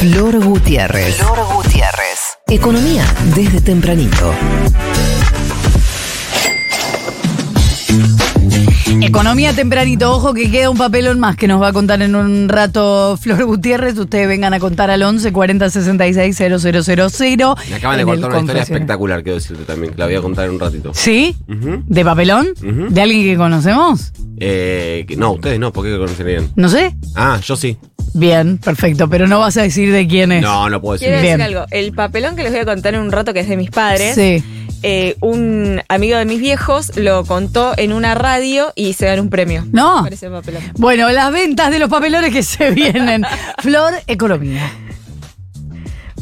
Flor Gutiérrez. Flor Gutiérrez. Economía desde tempranito. Economía tempranito, ojo que queda un papelón más que nos va a contar en un rato Flor Gutiérrez. Ustedes vengan a contar al 11 40 66 000. Me acaban de contar una historia espectacular, quiero decirte también, que la voy a contar en un ratito. ¿Sí? ¿De papelón? ¿De alguien que conocemos? Eh, no, ustedes no, ¿por qué conocerían? No sé. Ah, yo sí. Bien, perfecto, pero no vas a decir de quién es. No, no puedo decir. Quiero Bien. decir algo. El papelón que les voy a contar en un rato, que es de mis padres, Sí. eh, un amigo de mis viejos lo contó en una radio y se ganó un premio. No. Por ese papelón. Bueno, las ventas de los papelones que se vienen. Flor, economía.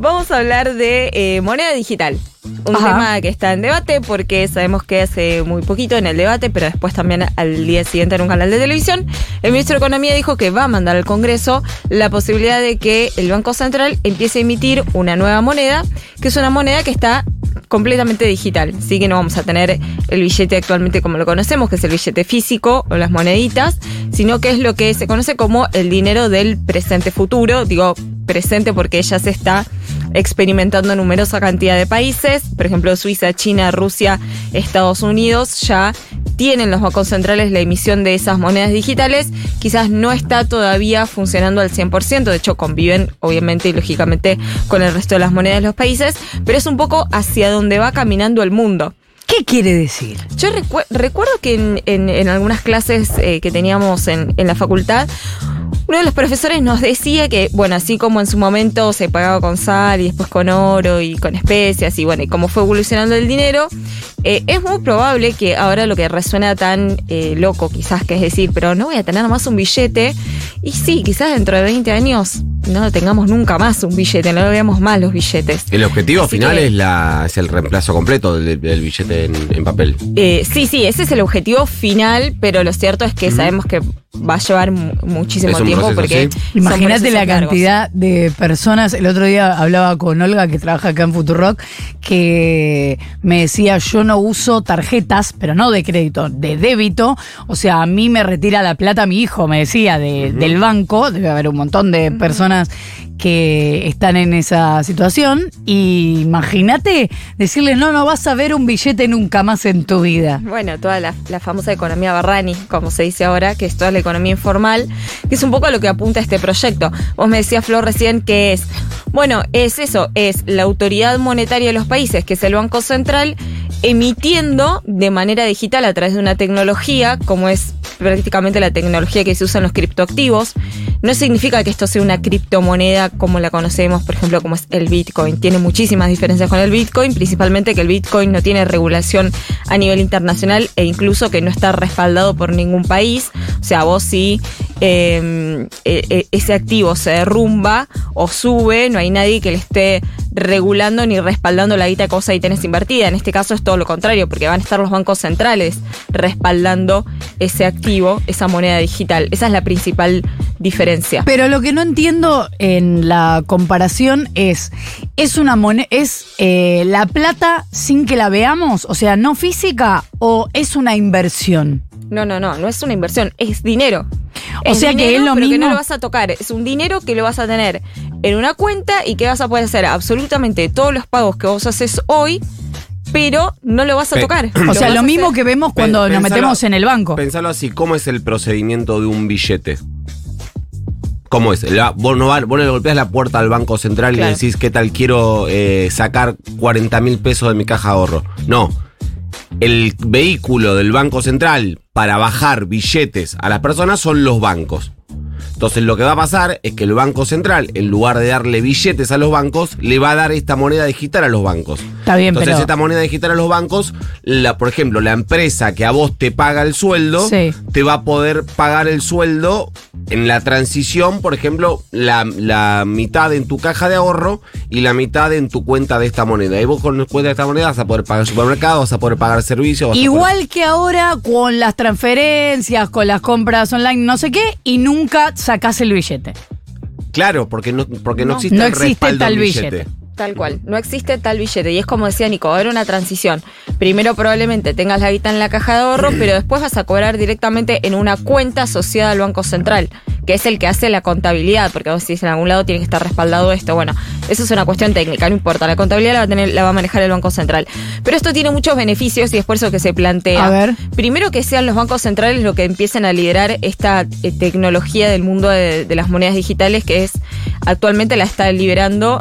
Vamos a hablar de eh, moneda digital. Un Ajá. tema que está en debate porque sabemos que hace muy poquito en el debate, pero después también al día siguiente en un canal de televisión, el ministro de Economía dijo que va a mandar al Congreso la posibilidad de que el Banco Central empiece a emitir una nueva moneda, que es una moneda que está completamente digital. Así que no vamos a tener el billete actualmente como lo conocemos, que es el billete físico o las moneditas, sino que es lo que se conoce como el dinero del presente futuro. Digo presente porque ya se está experimentando en numerosa cantidad de países, por ejemplo Suiza, China, Rusia, Estados Unidos, ya tienen los bancos centrales la emisión de esas monedas digitales, quizás no está todavía funcionando al 100%, de hecho conviven obviamente y lógicamente con el resto de las monedas de los países, pero es un poco hacia donde va caminando el mundo. ¿Qué quiere decir? Yo recu- recuerdo que en, en- en algunas clases eh, que teníamos en, en la facultad, uno de los profesores nos decía que, bueno, así como en su momento se pagaba con sal y después con oro y con especias y bueno, y cómo fue evolucionando el dinero, eh, es muy probable que ahora lo que resuena tan eh, loco quizás, que es decir, pero no voy a tener más un billete, y sí, quizás dentro de 20 años no tengamos nunca más un billete, no veamos más los billetes. El objetivo Así final que- es, la, es el reemplazo completo del, del billete en, en papel. Eh, sí, sí, ese es el objetivo final, pero lo cierto es que sabemos que va a llevar mu- muchísimo tiempo proceso, porque sí. Imagínate la largos. cantidad de personas. El otro día hablaba con Olga, que trabaja acá en Futurock, que me decía: Yo no uso tarjetas, pero no de crédito, de débito. O sea, a mí me retira la plata mi hijo, me decía, de- del banco. Debe haber un montón de personas que están en esa situación. Y imagínate decirle: No, no vas a ver un billete nunca más en tu vida. Bueno, toda la, la famosa economía Barrani, como se dice ahora, que es toda la economía informal, que es un poco a lo que apunta este proyecto. Vos me decías, Flor, recién que es. Bueno, es eso, es la autoridad monetaria de los países, que es el Banco Central, emitiendo de manera digital a través de una tecnología, como es prácticamente la tecnología que se usa en los criptoactivos. No significa que esto sea una criptomoneda como la conocemos, por ejemplo, como es el Bitcoin. Tiene muchísimas diferencias con el Bitcoin, principalmente que el Bitcoin no tiene regulación a nivel internacional e incluso que no está respaldado por ningún país. O sea, vos si eh, eh, eh, ese activo se derrumba o sube, no hay nadie que le esté regulando ni respaldando la guita vos ahí tenés invertida. En este caso es todo lo contrario, porque van a estar los bancos centrales respaldando ese activo, esa moneda digital. Esa es la principal diferencia. Pero lo que no entiendo en la comparación es, ¿es una moneda, es eh, la plata sin que la veamos? O sea, no física o es una inversión? No, no, no, no es una inversión, es dinero. O sea que es lo pero que mismo- no lo vas a tocar, es un dinero que lo vas a tener en una cuenta y que vas a poder hacer absolutamente todos los pagos que vos haces hoy, pero no lo vas a Pe- tocar. O sea, lo mismo que vemos cuando nos pensalo- metemos en el banco. Pensalo así, ¿cómo es el procedimiento de un billete? ¿Cómo es? La- vos, no va- vos le golpeas la puerta al Banco Central Claro. y decís, ¿qué tal quiero eh, sacar 40 mil pesos de mi caja de ahorro? No. El vehículo del Banco Central para bajar billetes a las personas son los bancos. Entonces lo que va a pasar es que el Banco Central, en lugar de darle billetes a los bancos, le va a dar esta moneda digital a los bancos. Está bien, Entonces pero- esta moneda digital a los bancos, la, por ejemplo, la empresa que a vos te paga el sueldo, Sí. te va a poder pagar el sueldo en la transición, por ejemplo, la, la mitad en tu caja de ahorro y la mitad en tu cuenta de esta moneda. Y vos con la cuenta de esta moneda vas a poder pagar el supermercado, vas a poder pagar servicios. poder- Igual que ahora con las transferencias, con las compras online, no sé qué, y nunca sacás el billete. Claro, porque no, porque no, No. existe No el existe respaldo tal al billete. Tal cual, no existe tal billete. Y es como decía Nico, va a haber una transición. Primero probablemente tengas la guita en la caja de ahorro, pero después vas a cobrar directamente en una cuenta asociada al Banco Central, que es el que hace la contabilidad, porque vos decís en algún lado tiene que estar respaldado esto. Bueno, eso es una cuestión técnica, no importa. La contabilidad la va a, tener, la va a manejar el Banco Central. Pero esto tiene muchos beneficios y es por eso que se plantea. A ver. Primero que sean los bancos centrales los que empiecen a liderar esta eh, tecnología del mundo de, de las monedas digitales, que es actualmente la está liberando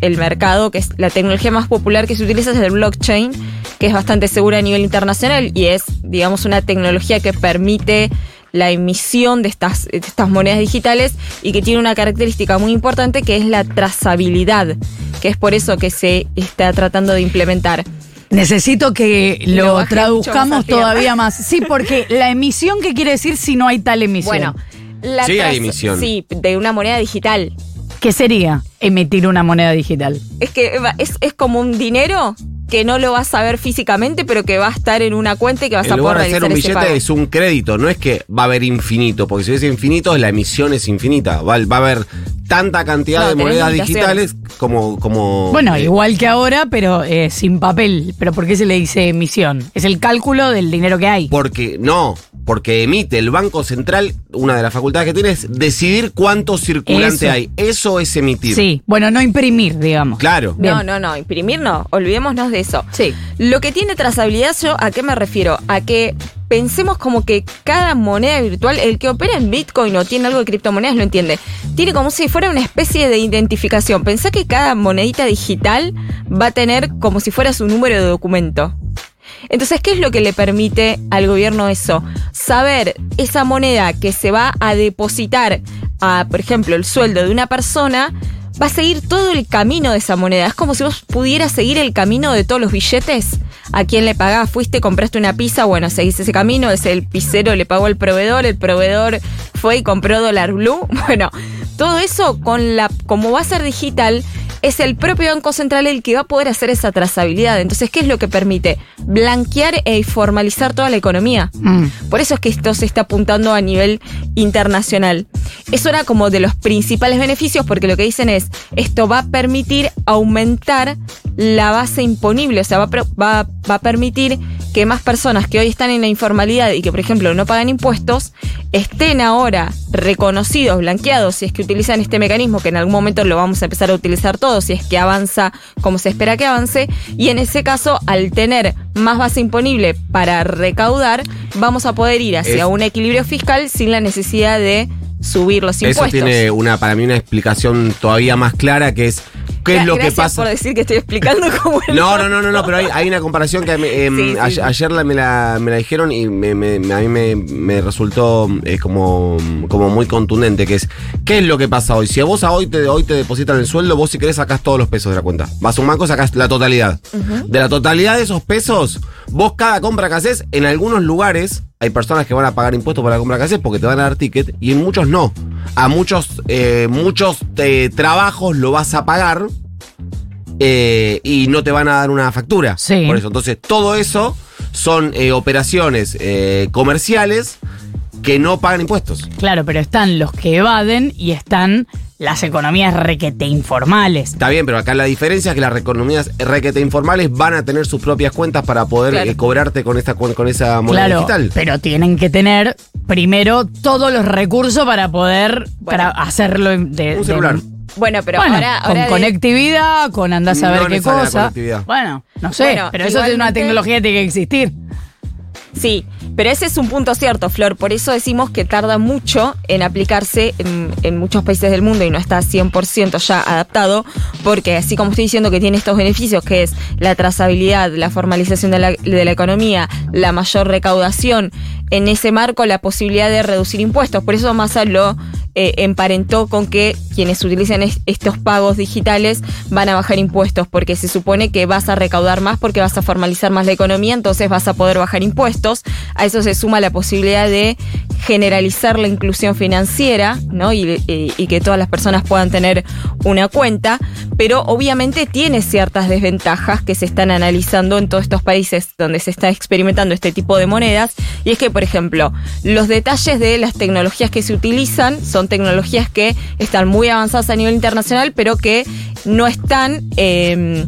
el mercado, que es la tecnología más popular que se utiliza es el blockchain, que es bastante segura a nivel internacional y es, digamos, una tecnología que permite la emisión de estas, de estas monedas digitales y que tiene una característica muy importante que es la trazabilidad, que es por eso que se está tratando de implementar. Necesito que Lo traduzcamos más todavía más. Sí, porque la emisión, ¿qué quiere decir si no hay tal emisión? Bueno, la Sí, hay emisión. Sí, de una moneda digital. ¿qué sería emitir una moneda digital? Es que es, es como un dinero que no lo vas a ver físicamente, pero que va a estar en una cuenta y que vas En a poder lugar de realizar un ese billete pago. es un crédito, no es que va a haber infinito, porque si es infinito la emisión es infinita, va, va a haber tanta cantidad No, de monedas digitales como... como Bueno, eh, igual que ahora, pero eh, sin papel. ¿Pero por qué se le dice emisión? Es el cálculo del dinero que hay. Porque, no, porque emite el Banco Central, una de las facultades que tiene es decidir cuánto circulante Eso. hay. Eso es emitir. Sí, bueno, no imprimir, digamos. Claro. Bien. No, no, no, imprimir no, olvidémonos de eso. Sí. Lo que tiene trazabilidad, yo, ¿a qué me refiero? A que pensemos como que cada moneda virtual, el que opera en Bitcoin o tiene algo de criptomonedas lo entiende. Tiene como si fuera una especie de identificación. Pensá que cada monedita digital va a tener como si fuera su número de documento. Entonces, ¿qué es lo que le permite al gobierno eso? Saber esa moneda que se va a depositar a, por ejemplo, el sueldo de una persona, va a seguir todo el camino de esa moneda. Es como si vos pudieras seguir el camino de todos los billetes. A quién le pagás, fuiste, compraste una pizza, bueno, seguís ese camino, es el pizzero, le pagó al proveedor, el proveedor fue y compró dólar blue. Bueno, todo eso con la, como va a ser digital, es el propio Banco Central el que va a poder hacer esa trazabilidad. Entonces, ¿qué es lo que permite? Blanquear e formalizar toda la economía. Mm. Por eso es que esto se está apuntando a nivel internacional. Eso era como de los principales beneficios porque lo que dicen es, esto va a permitir aumentar la base imponible, o sea, va va- va a permitir que más personas que hoy están en la informalidad y que, por ejemplo, no pagan impuestos, estén ahora reconocidos, blanqueados, si es que utilizan este mecanismo, que en algún momento lo vamos a empezar a utilizar todos, si es que avanza como se espera que avance, y en ese caso, al tener más base imponible para recaudar, vamos a poder ir hacia Es- un equilibrio fiscal sin la necesidad de subir los Eso impuestos. tiene una, para mí una explicación todavía más clara que es qué es lo que gracias pasa. por decir que estoy explicando cómo No, no, no, no, no, pero hay, hay una comparación que me- em, Sí, a- sí. ayer la- me, la, me la dijeron y me- a mí me, me resultó eh, como, como muy contundente, que es, ¿qué es lo que pasa hoy? Si a vos a hoy te, hoy te depositan el sueldo, vos si querés sacás todos los pesos de la cuenta. Vas a un banco, sacás la totalidad. De la totalidad de esos pesos, vos cada compra que haces, en algunos lugares hay personas que van a pagar impuestos por la compra que haces porque te van a dar ticket y en muchos no. A muchos, eh, muchos eh, trabajos lo vas a pagar eh, y no te van a dar una factura. Sí. Por eso, entonces, todo eso son operaciones comerciales que no pagan impuestos. Claro, pero están los que evaden y están las economías requete informales. Está bien, pero acá la diferencia es que las economías requete informales van a tener sus propias cuentas para poder Claro. eh, cobrarte con esta con, con esa moneda Claro, digital. pero tienen que tener primero todos los recursos para poder Bueno. para hacerlo de, Un celular. Bueno, pero bueno, ahora, con ahora de- conectividad, con andás a ver No qué cosa. Bueno, no sé, Bueno, pero eso es una tecnología que tiene que existir. Sí, pero ese es un punto cierto, Flor. Por eso decimos que tarda mucho en aplicarse en, muchos países del mundo y no está 100% ya adaptado, porque así como estoy diciendo que tiene estos beneficios, que es la trazabilidad, la formalización de la, de la economía, la mayor recaudación, en ese marco la posibilidad de reducir impuestos. Por eso Massa lo eh, emparentó con que quienes utilicen es- estos pagos digitales van a bajar impuestos, porque se supone que vas a recaudar más porque vas a formalizar más la economía, entonces vas a poder bajar impuestos. A eso se suma la posibilidad de generalizar la inclusión financiera, ¿no? Y que todas las personas puedan tener una cuenta, pero obviamente tiene ciertas desventajas que se están analizando en todos estos países donde se está experimentando este tipo de monedas, y es que, por ejemplo, los detalles de las tecnologías que se utilizan son tecnologías que están muy avanzadas a nivel internacional, pero que no están eh,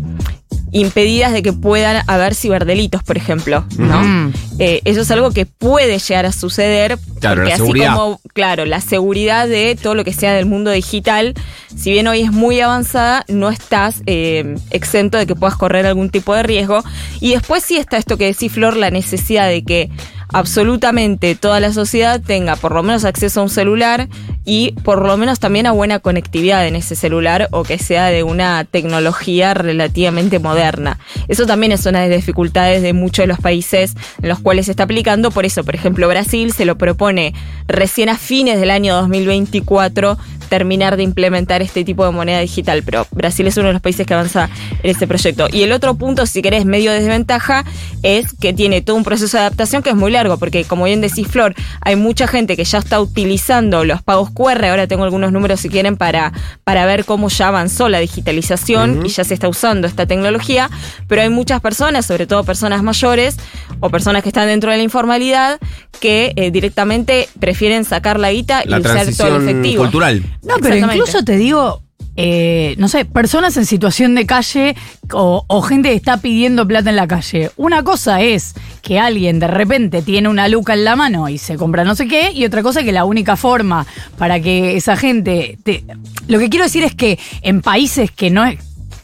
impedidas de que puedan haber ciberdelitos, por ejemplo, ¿no? Mm. Eh, eso es algo que puede llegar a suceder. Claro, porque la así seguridad. como, claro, la seguridad de todo lo que sea del mundo digital, si bien hoy es muy avanzada, no estás eh, exento de que puedas correr algún tipo de riesgo. Y después sí está esto que decís, Flor, la necesidad de que absolutamente toda la sociedad tenga por lo menos acceso a un celular y por lo menos también a buena conectividad en ese celular o que sea de una tecnología relativamente moderna. Eso también es una de las dificultades de muchos de los países en los cuales se está aplicando. Por eso, por ejemplo, Brasil se lo propone recién a fines del año 2024 terminar de implementar este tipo de moneda digital, pero Brasil es uno de los países que avanza en este proyecto. Y el otro punto, si querés, medio desventaja, es que tiene todo un proceso de adaptación que es muy largo, porque como bien decís, Flor, hay mucha gente que ya está utilizando los pagos QR, ahora tengo algunos números si quieren para, para ver cómo ya avanzó la digitalización y ya se está usando esta tecnología, pero hay muchas personas, sobre todo personas mayores o personas que están dentro de la informalidad, que eh, directamente prefieren sacar la guita La y usar todo el efectivo. cultural. No, pero incluso te digo, eh, no sé, personas en situación de calle o, o gente que está pidiendo plata en la calle. Una cosa es que alguien de repente tiene una luca en la mano y se compra no sé qué, y otra cosa que la única forma para que esa gente... te- Lo que quiero decir es que en países que no es...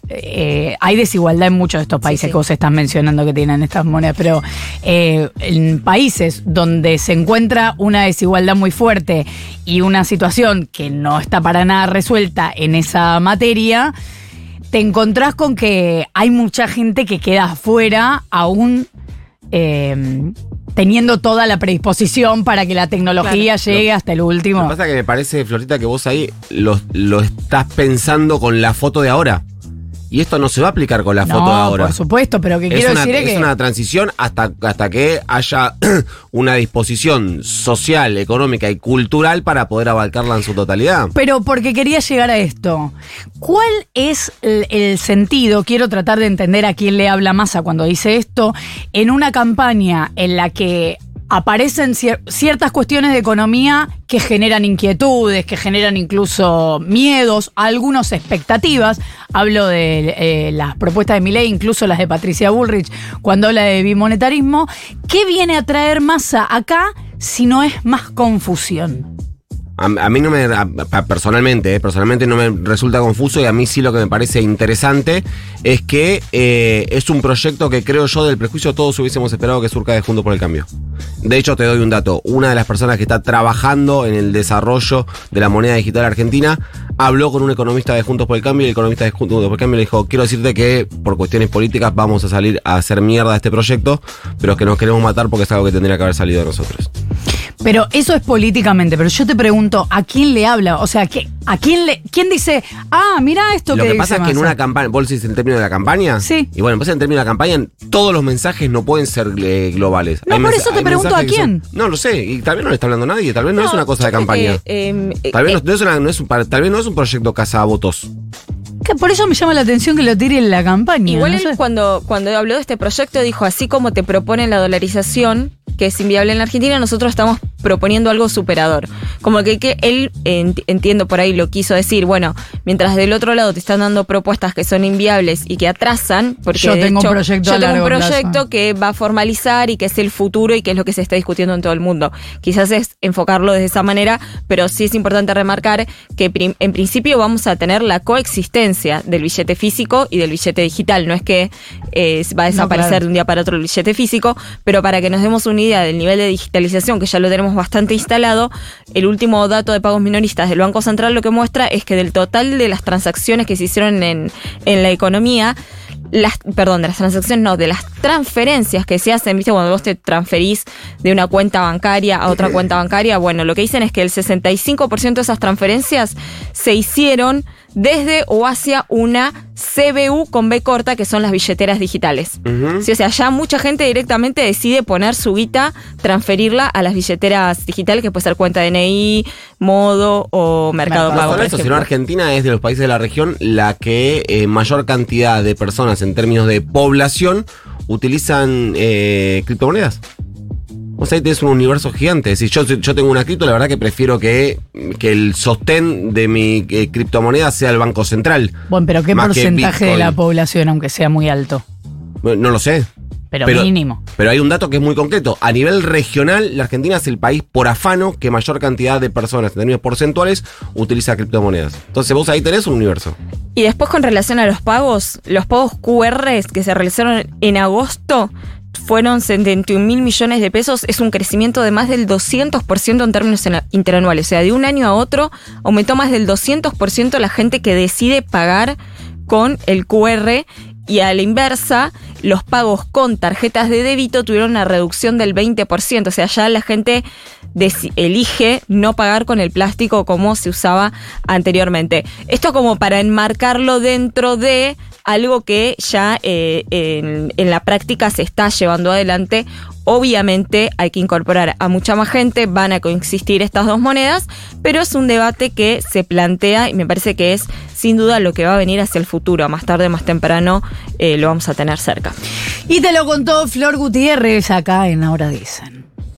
eh, hay desigualdad en muchos de estos países sí. que vos estás mencionando que tienen estas monedas, pero eh, en países donde se encuentra una desigualdad muy fuerte y una situación que no está para nada resuelta en esa materia, te encontrás con que hay mucha gente que queda afuera aún eh, teniendo toda la predisposición para que la tecnología llegue hasta el Lo último. que pasa es que me parece, Florita, que vos ahí lo, lo estás pensando con la foto de ahora. Y esto no se va a aplicar con la foto de ahora. por supuesto, pero que Es quiero una, decir es es que... una transición hasta, hasta que haya una disposición social, económica y cultural para poder abarcarla en su totalidad. Pero porque quería llegar a esto. ¿Cuál es el, el sentido? Quiero tratar de entender a quién le habla Massa cuando dice esto. En una campaña en la que aparecen cier- ciertas cuestiones de economía que generan inquietudes, que generan incluso miedos, algunos expectativas. Hablo de eh, las propuestas de Milei, incluso las de Patricia Bullrich, cuando habla de bimonetarismo. ¿Qué viene a traer Massa acá si no es más confusión? A, mí no me, personalmente, eh, personalmente no me resulta confuso y a mí sí lo que me parece interesante es que eh, es un proyecto que creo yo del prejuicio todos hubiésemos esperado que surca de Juntos por el Cambio. De hecho, te doy un dato. Una de las personas que está trabajando en el desarrollo de la moneda digital argentina habló con un economista de Juntos por el Cambio y el economista de Juntos por el Cambio le dijo, quiero decirte que por cuestiones políticas vamos a salir a hacer mierda este proyecto, pero que nos queremos matar porque es algo que tendría que haber salido de nosotros. Pero eso es políticamente, pero yo te pregunto, ¿a quién le habla? O sea, ¿qué- ¿a quién le quién dice, ah, mira esto Lo que, que pasa dice es que en Massa"? una campaña, vos decís en términos de la campaña. Sí. Y bueno, pues en términos de la campaña, todos los mensajes no pueden ser eh, globales. No, Hay por mensa- eso te pregunto mensajes a que son- quién. no lo sé, y tal vez no le está hablando nadie, tal vez no, es una cosa de campaña. em, Tal vez, eh, no, no es una- no es un, tal vez no es un proyecto votos. Que por eso me llama la atención que lo tire en la campaña. Igual no él sé. cuando, cuando habló de este proyecto dijo, así como te proponen la dolarización, que es inviable en la Argentina, nosotros estamos proponiendo algo superador. Como que, que él, ent- entiendo por ahí, lo quiso decir, bueno, mientras del otro lado te están dando propuestas que son inviables y que atrasan, porque Yo de tengo un hecho, proyecto yo tengo un plazo. proyecto que va a formalizar y que es el futuro y que es lo que se está discutiendo en todo el mundo. Quizás es enfocarlo desde esa manera, pero sí es importante remarcar que en principio vamos a tener la coexistencia del billete físico y del billete digital. No es que eh, va a desaparecer claro. de un día para otro el billete físico, pero para que nos demos una idea del nivel de digitalización que ya lo tenemos bastante instalado, el último dato de pagos minoristas del Banco Central lo que muestra es que del total de las transacciones que se hicieron en, en la economía, las, perdón, de las transacciones, no, de las transferencias que se hacen, viste, cuando vos te transferís de una cuenta bancaria a otra cuenta bancaria, bueno, lo que dicen es que el 65% de esas transferencias se hicieron desde o hacia una CBU con B corta, que son las billeteras digitales. Sí, o sea, ya mucha gente directamente decide poner su guita, transferirla a las billeteras digitales, que puede ser cuenta DNI, modo o Mercado Mercado No Pago. solo por eso, sino Argentina es de los países de la región la que eh, mayor cantidad de personas en términos de población utilizan eh, criptomonedas. O sea, ahí tenés un universo gigante. Si yo, yo tengo una cripto, la verdad que prefiero que, que el sostén de mi eh, criptomoneda sea el Banco Central. Bueno, pero ¿qué porcentaje de la población, aunque sea muy alto? No lo sé. Pero, mínimo. Pero hay un dato que es muy concreto. A nivel regional, la Argentina es el país por afano que mayor cantidad de personas en términos porcentuales utiliza criptomonedas. Entonces vos ahí tenés un universo. Y después con relación a los pagos, los pagos QR que se realizaron en agosto fueron 71 mil millones de pesos, es un crecimiento de más del 200% en términos interanuales. O sea, de un año a otro aumentó más del 200% la gente que decide pagar con el QR y a la inversa, los pagos con tarjetas de débito tuvieron una reducción del 20%. O sea, ya la gente elige no pagar con el plástico como se usaba anteriormente. Esto como para enmarcarlo dentro de algo que ya eh, en la práctica se está llevando adelante. Obviamente hay que incorporar a mucha más gente, van a coexistir estas dos monedas, pero es un debate que se plantea y me parece que es sin duda lo que va a venir hacia el futuro. Más tarde, más temprano, eh, lo vamos a tener cerca. Y te lo contó Flor Gutiérrez acá en Ahora Dicen.